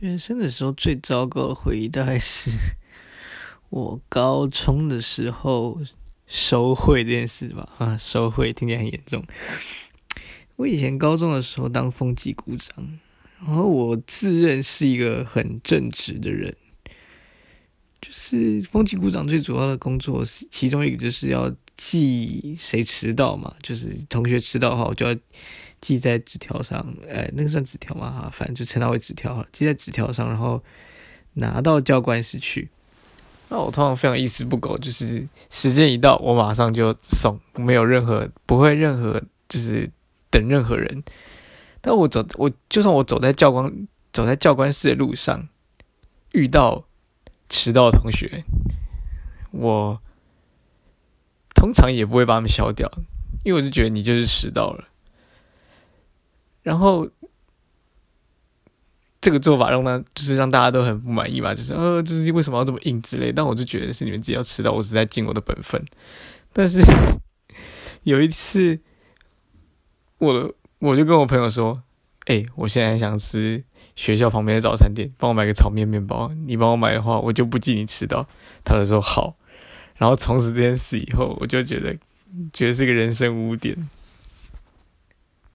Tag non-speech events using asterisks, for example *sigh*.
学生的时候最糟糕的回忆，大概是 *laughs* 我高中的时候收会这件事吧。啊，收会听起来很严重。我以前高中的时候当风纪股长，然后我自认是一个很正直的人。就是风纪股长最主要的工作是，其中一个就是要记谁迟到嘛，就是同学迟到的话，我就要。记在纸条上，哎，那个算纸条吗？哈，反正就称它为纸条记在纸条上，然后拿到教官室去。那我通常非常一丝不苟，就是时间一到，我马上就送，没有任何不会任何就是等任何人。但我走，我就算我走在教官走在教官室的路上，遇到迟到的同学，我通常也不会把他们消掉，因为我就觉得你就是迟到了。然后，这个做法让他就是让大家都很不满意嘛，就是呃，就是为什么要这么硬之类。但我就觉得是你们自己要迟到，我是在尽我的本分。但是 *laughs* 有一次，我我就跟我朋友说：“哎，我现在想吃学校旁边的早餐店，帮我买个炒面面包。你帮我买的话，我就不记你迟到。”他就说好。然后从此这件事以后，我就觉得觉得是个人生污点。